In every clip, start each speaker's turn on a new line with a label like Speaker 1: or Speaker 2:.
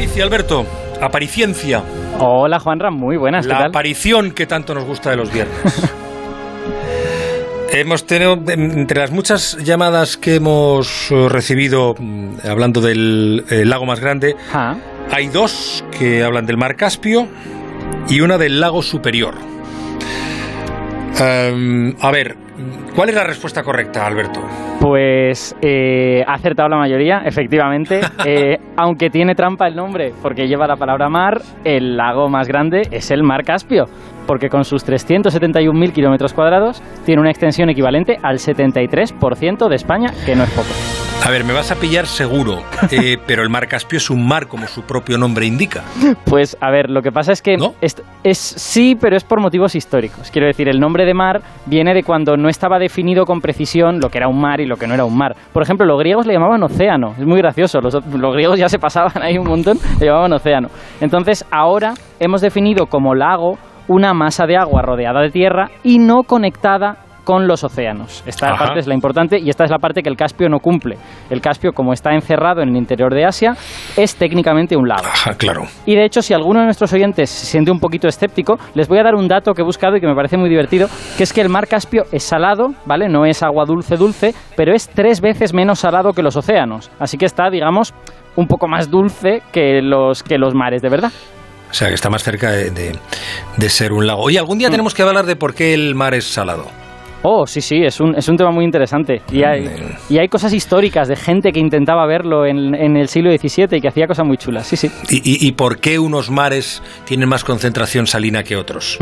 Speaker 1: Aparicia, Alberto. Apariciencia.
Speaker 2: Hola, Juanra, muy buenas.
Speaker 1: La aparición que tanto nos gusta de los viernes. Hemos tenido, entre las muchas llamadas que hemos eh, recibido mm, hablando del eh, lago más grande,
Speaker 2: Ah,
Speaker 1: hay dos que hablan del mar Caspio y una del lago superior. Em, a ver, ¿cuál es la respuesta correcta, Alberto?
Speaker 2: Pues eh, ha acertado la mayoría, efectivamente. Eh, aunque tiene trampa el nombre, porque lleva la palabra mar, el lago más grande es el mar Caspio, porque con sus 371.000 kilómetros cuadrados tiene una extensión equivalente al 73% de España, que no es poco.
Speaker 1: A ver, me vas a pillar seguro, eh, pero el mar Caspio es un mar como su propio nombre indica.
Speaker 2: Pues a ver, lo que pasa es que
Speaker 1: ¿No?
Speaker 2: es, es- sí, pero es por motivos históricos. Quiero decir, el nombre de mar viene de cuando no estaba definido con precisión lo que era un mar y lo que no era un mar. Por ejemplo, los griegos le llamaban océano. Es muy gracioso. Los, los griegos ya se pasaban ahí un montón, le llamaban océano. Entonces, ahora hemos definido como lago una masa de agua rodeada de tierra y no conectada con los océanos. Esta
Speaker 1: Ajá.
Speaker 2: parte es la importante y esta es la parte que el Caspio no cumple. El Caspio, como está encerrado en el interior de Asia, es técnicamente un lago.
Speaker 1: Ajá, claro.
Speaker 2: Y de hecho, si alguno de nuestros oyentes se siente un poquito escéptico, les voy a dar un dato que he buscado y que me parece muy divertido, que es que el mar Caspio es salado, ¿vale? No es agua dulce dulce, pero es tres veces menos salado que los océanos. Así que está, digamos, un poco más dulce que los, que los mares, de verdad.
Speaker 1: O sea, que está más cerca de, de- de ser un lago. Oye, algún día tenemos que hablar de por qué el mar es salado.
Speaker 2: Oh, sí, sí, es un, es un tema muy interesante. Y hay, y hay cosas históricas de gente que intentaba verlo en, en el siglo XVII y que hacía cosas muy chulas, sí, sí.
Speaker 1: ¿Y, y- y por qué unos mares tienen más concentración salina que otros?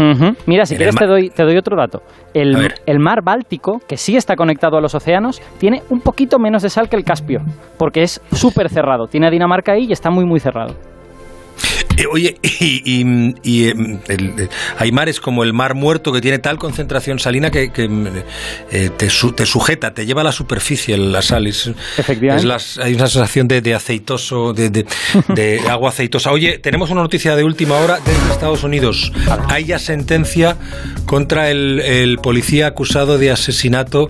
Speaker 2: Mira, si
Speaker 1: En
Speaker 2: quieres te doy, te doy otro dato. El, el mar Báltico, que sí está conectado a los océanos, tiene un poquito menos de sal que el Caspio, porque es súper cerrado. Tiene a Dinamarca ahí y está muy, muy cerrado.
Speaker 1: Eh, oye, y, y- y, em, el- eh, hay mares como el mar muerto que tiene tal concentración salina que, que, eh, te, su- te sujeta, te lleva a la superficie la sal. Es,
Speaker 2: Efectivamente.
Speaker 1: es las- hay una sensación de, de aceitoso, de, de- de agua aceitosa. Oye, tenemos una noticia de última hora desde Estados Unidos. Hay ya sentencia contra el, el policía acusado de asesinato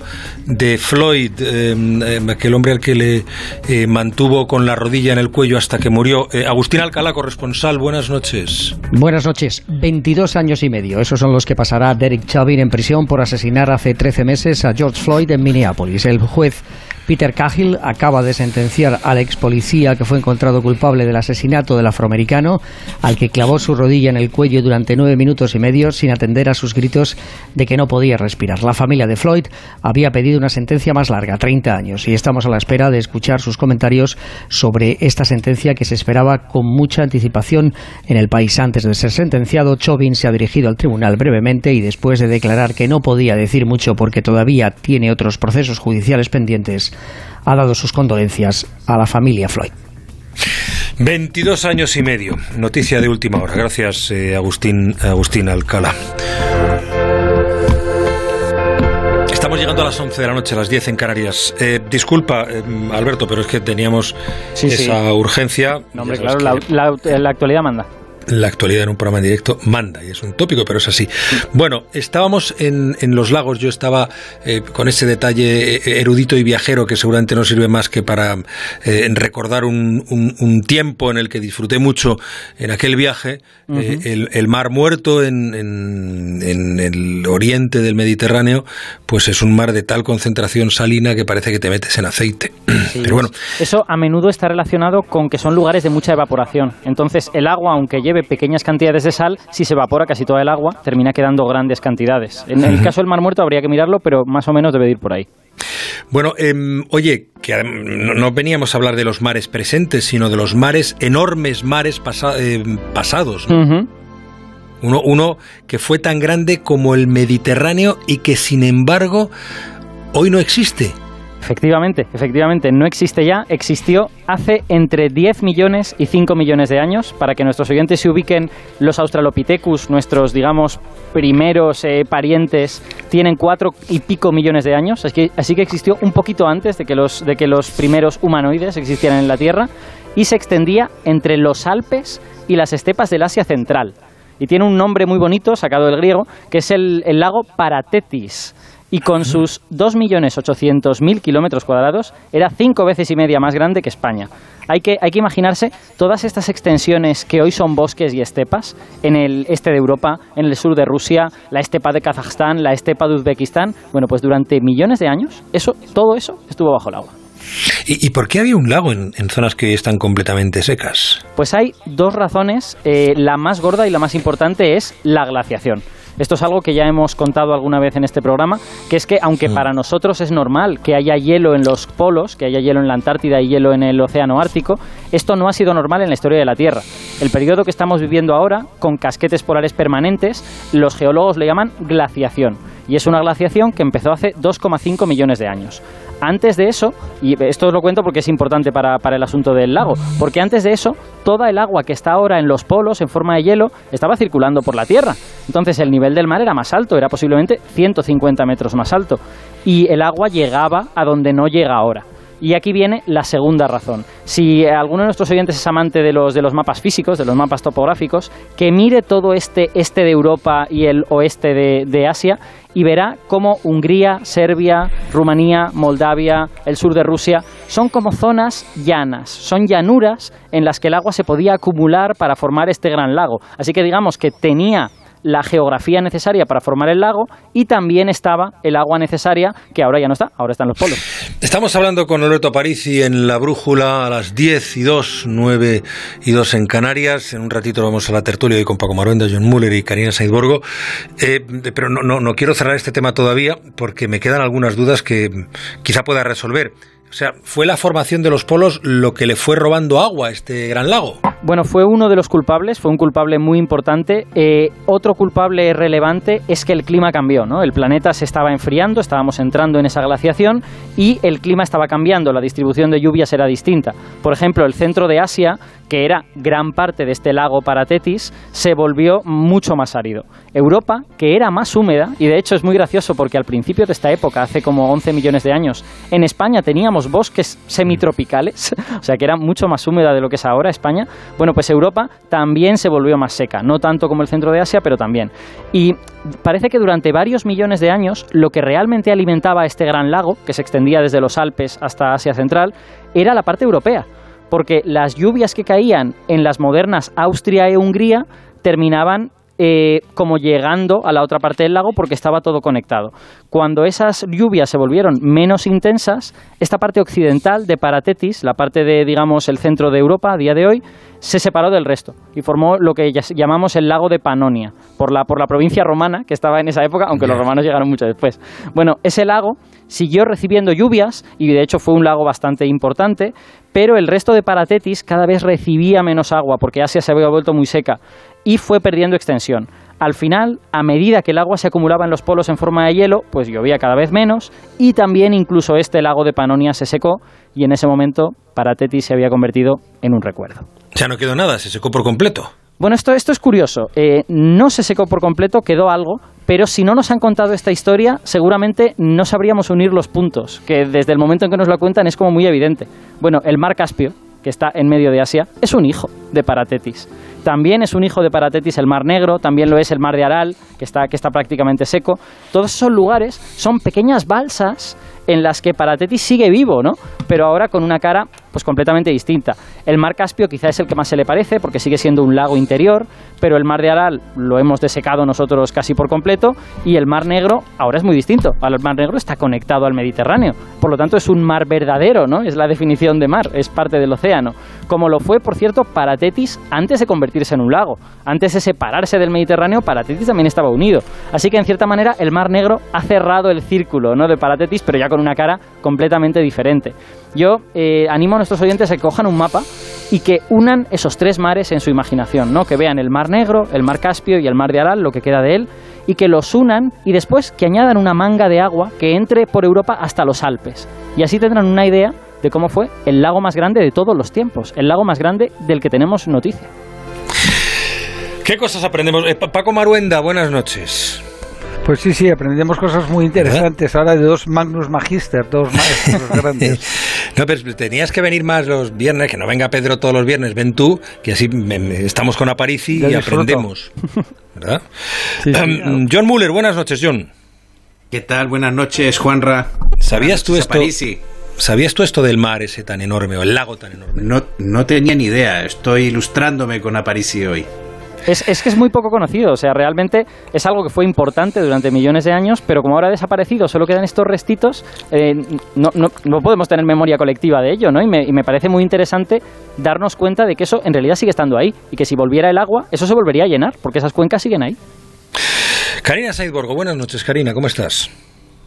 Speaker 1: de Floyd, em, em, aquel hombre al que le eh, mantuvo con la rodilla en el cuello hasta que murió. Eh, Agustín Alcalá, corresponsal, buenas noches.
Speaker 3: Buenas noches. 22 años y medio. Esos son los que pasará Derek Chauvin en prisión por asesinar hace 13 meses a George Floyd en Minneapolis. El juez Peter Cahill acaba de sentenciar al ex policía que fue encontrado culpable del asesinato del afroamericano, al que clavó su rodilla en el cuello durante nueve minutos y medio sin atender a sus gritos de que no podía respirar. La familia de Floyd había pedido una sentencia más larga, 30 años, y estamos a la espera de escuchar sus comentarios sobre esta sentencia que se esperaba con mucha anticipación en el país. Antes de ser sentenciado, Chauvin se ha dirigido al tribunal brevemente y después de declarar que no podía decir mucho porque todavía tiene otros procesos judiciales pendientes, ha dado sus condolencias a la familia Floyd.
Speaker 1: 22 años y medio. Noticia de última hora. Gracias, eh, Agustín, Agustín Alcalá. Estamos llegando a las 11 de la noche, a las 10 en Canarias. Eh, disculpa, eh, Alberto, pero es que teníamos
Speaker 2: Sí, sí.
Speaker 1: esa urgencia.
Speaker 2: No, hombre, claro,
Speaker 1: que-
Speaker 2: la, la- la actualidad manda.
Speaker 1: La actualidad en un programa en directo manda y es un tópico, pero es así. Bueno, estábamos en, en los lagos, yo estaba eh, con ese detalle eh, erudito y viajero que seguramente no sirve más que para eh, recordar un, un- un tiempo en el que disfruté mucho en aquel viaje, eh, el, el mar muerto en, en- en el oriente del Mediterráneo, pues es un mar de tal concentración salina que parece que te metes en aceite. pero bueno,
Speaker 2: Eso a menudo está relacionado con que son lugares de mucha evaporación. Entonces, el agua, aunque lleve pequeñas cantidades de sal, si se evapora casi toda el agua, termina quedando grandes cantidades. En el caso del Mar Muerto habría que mirarlo, pero más o menos debe de ir por ahí.
Speaker 1: Bueno, em, oye, que no, no veníamos a hablar de los mares presentes, sino de los mares, enormes mares pasa- em, pasados. ¿no? Uno que fue tan grande como el Mediterráneo y que sin embargo hoy no existe.
Speaker 2: Efectivamente, efectivamente, no existe ya, existió hace entre 10 millones y 5 millones de años. Para que nuestros oyentes se ubiquen, los Australopithecus, nuestros, digamos, primeros eh, parientes, tienen cuatro y pico millones de años. Así que, así que existió un poquito antes de que, los, de que los primeros humanoides existieran en la Tierra y se extendía entre los Alpes y las estepas del Asia Central. Y tiene un nombre muy bonito, sacado del griego, que es el, el lago Paratetis. Y con sus 2.800.000 kilómetros cuadrados era cinco veces y media más grande que España. Hay que, hay que imaginarse todas estas extensiones que hoy son bosques y estepas en el este de Europa, en el sur de Rusia, la estepa de Kazajstán, la estepa de Uzbekistán. Bueno, pues durante millones de años, eso, todo eso estuvo bajo el agua.
Speaker 1: ¿Y, por qué había un lago en, zonas que están completamente secas?
Speaker 2: Pues hay dos razones. Eh, la más gorda y la más importante es la glaciación. Esto es algo que ya hemos contado alguna vez en este programa, que es que aunque para nosotros es normal que haya hielo en los polos, que haya hielo en la Antártida y hielo en el Océano Ártico, esto no ha sido normal en la historia de la Tierra. El periodo que estamos viviendo ahora, con casquetes polares permanentes, los geólogos le llaman glaciación. Y es una glaciación que empezó hace 2,5 millones de años. Antes de eso, y esto os lo cuento porque es importante para, para, el asunto del lago, porque antes de eso, toda el agua que está ahora en los polos en forma de hielo estaba circulando por la Tierra. Entonces el nivel del mar era más alto, era posiblemente 150 metros más alto, y el agua llegaba a donde no llega ahora. Y aquí viene la segunda razón. Si alguno de nuestros oyentes es amante de los, de los mapas físicos, de los mapas topográficos, que mire todo este este de Europa y el oeste de, de Asia y verá cómo Hungría, Serbia, Rumanía, Moldavia, el sur de Rusia son como zonas llanas, son llanuras en las que el agua se podía acumular para formar este gran lago. Así que digamos que tenía la geografía necesaria para formar el lago y también estaba el agua necesaria, que ahora ya no está, ahora están los polos.
Speaker 1: Estamos hablando con Loreto Parisi en La Brújula a las 10 y 2, 9 y 2 en Canarias. En un ratito vamos a la tertulia y con Paco Maruenda, John Muller y Karina Saidborgo. Eh, pero no, no, no quiero cerrar este tema todavía porque me quedan algunas dudas que quizá pueda resolver. O sea, ¿fue la formación de los polos lo que le fue robando agua a este gran lago?
Speaker 2: Bueno, fue uno de los culpables, fue un culpable muy importante. Eh, otro culpable relevante es que el clima cambió, ¿no? El planeta se estaba enfriando, estábamos entrando en esa glaciación y el clima estaba cambiando, la distribución de lluvias era distinta. Por ejemplo, el centro de Asia que era gran parte de este lago Paratetis, se volvió mucho más árido. Europa, que era más húmeda, y de hecho es muy gracioso porque al principio de esta época, hace como 11 millones de años, en España teníamos bosques semitropicales, o sea que era mucho más húmeda de lo que es ahora España, bueno, pues Europa también se volvió más seca, no tanto como el centro de Asia, pero también. Y parece que durante varios millones de años lo que realmente alimentaba este gran lago, que se extendía desde los Alpes hasta Asia Central, era la parte europea porque las lluvias que caían en las modernas Austria e Hungría terminaban eh, como llegando a la otra parte del lago porque estaba todo conectado. Cuando esas lluvias se volvieron menos intensas, esta parte occidental de Paratetis, la parte de, digamos, el centro de Europa a día de hoy, se separó del resto y formó lo que llamamos el lago de Panonia, por la, por la provincia romana que estaba en esa época, aunque los romanos llegaron mucho después. Bueno, ese lago siguió recibiendo lluvias y de hecho fue un lago bastante importante, pero el resto de Paratetis cada vez recibía menos agua porque Asia se había vuelto muy seca y fue perdiendo extensión. Al final, a medida que el agua se acumulaba en los polos en forma de hielo, pues llovía cada vez menos y también incluso este lago de Panonia se secó y en ese momento Paratetis se había convertido en un recuerdo.
Speaker 1: Ya no quedó nada, se secó por completo.
Speaker 2: Bueno, esto, esto es curioso. Eh, no se secó por completo, quedó algo, pero si no nos han contado esta historia, seguramente no sabríamos unir los puntos, que desde el momento en que nos lo cuentan es como muy evidente. Bueno, el mar Caspio, que está en medio de Asia, es un hijo de Paratetis. También es un hijo de Paratetis el Mar Negro, también lo es el Mar de Aral, que está, que está prácticamente seco. Todos esos lugares son pequeñas balsas en las que Paratetis sigue vivo, ¿no? Pero ahora con una cara pues completamente distinta. El mar Caspio quizá es el que más se le parece porque sigue siendo un lago interior, pero el mar de Aral lo hemos desecado nosotros casi por completo y el mar Negro ahora es muy distinto. El mar Negro está conectado al Mediterráneo, por lo tanto es un mar verdadero, ¿no? Es la definición de mar, es parte del océano. Como lo fue, por cierto, Paratetis antes de convertirse en un lago. Antes de separarse del Mediterráneo, Paratetis también estaba unido. Así que en cierta manera el mar Negro ha cerrado el círculo, ¿no? de Paratetis, pero ya con una cara completamente diferente. Yo eh, animo a nuestros oyentes a que cojan un mapa y que unan esos tres mares en su imaginación, ¿no? Que vean el Mar Negro, el Mar Caspio y el Mar de Aral, lo que queda de él, y que los unan y después que añadan una manga de agua que entre por Europa hasta los Alpes. Y así tendrán una idea de cómo fue el lago más grande de todos los tiempos, el lago más grande del que tenemos noticia.
Speaker 1: ¿Qué cosas aprendemos? Eh, Paco Maruenda, buenas noches.
Speaker 4: Pues sí, sí, aprendemos cosas muy interesantes ahora de dos Magnus Magister, dos maestros grandes.
Speaker 1: No, pero tenías que venir más los viernes, que no venga Pedro todos los viernes, ven tú, que así estamos con Aparici y aprendemos. ¿Verdad? Em, John Muller, buenas noches, John.
Speaker 5: ¿Qué tal? Buenas noches, Juanra.
Speaker 1: ¿Sabías tú esto? ¿Sabías tú esto del mar ese tan enorme o el lago tan enorme?
Speaker 5: No, no tenía ni idea. Estoy ilustrándome con Aparici hoy.
Speaker 2: Es, que es muy poco conocido, o sea, realmente es algo que fue importante durante millones de años, pero como ahora ha desaparecido, solo quedan estos restitos, eh, no, podemos tener memoria colectiva de ello, ¿no? Y me, y me, parece muy interesante darnos cuenta de que eso en realidad sigue estando ahí y que si volviera el agua, eso se volvería a llenar, porque esas cuencas siguen ahí.
Speaker 1: Karina Saidborgo, buenas noches, Karina, ¿cómo estás?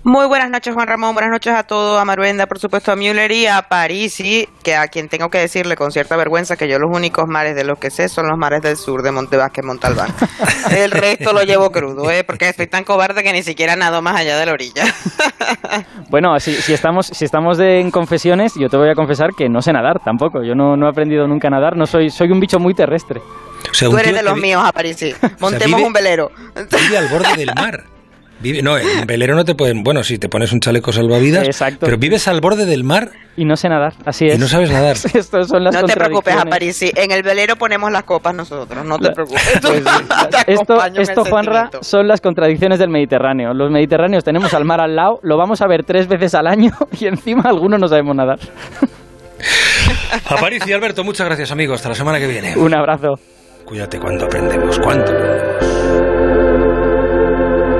Speaker 6: Muy buenas noches, Juan Ramón. Buenas noches a todos, a Maruenda, por supuesto, a Müller y a Parisi, que a quien tengo que decirle con cierta vergüenza que yo los únicos mares de los que sé son los mares del sur de Montevasque, Montalbán. El resto lo llevo crudo, ¿eh? porque estoy tan cobarde que ni siquiera nado más allá de la orilla.
Speaker 2: bueno, si, si estamos, si estamos en confesiones, yo te voy a confesar que no sé nadar tampoco. Yo no, no he aprendido nunca a nadar, no soy, soy un bicho muy terrestre.
Speaker 6: Tú eres de los míos, a Parisi. Montemos un velero.
Speaker 1: Vive al borde del mar no, en velero no te pueden. Bueno, si te pones un chaleco salvavidas.
Speaker 2: Exacto.
Speaker 1: Pero vives al borde del mar.
Speaker 2: Y no sé nadar, así es.
Speaker 1: Y no sabes nadar.
Speaker 2: son las
Speaker 6: no te preocupes, París. Sí, en el velero ponemos las copas nosotros, no te preocupes. Pues
Speaker 2: esto, esto Juanra, son las contradicciones del Mediterráneo. Los mediterráneos tenemos al mar al lado, lo vamos a ver tres veces al año y encima algunos no sabemos nadar.
Speaker 1: París y Alberto, muchas gracias, amigos. Hasta la semana que viene.
Speaker 2: Un abrazo.
Speaker 1: Cuídate cuando aprendemos. ¿Cuánto aprendemos?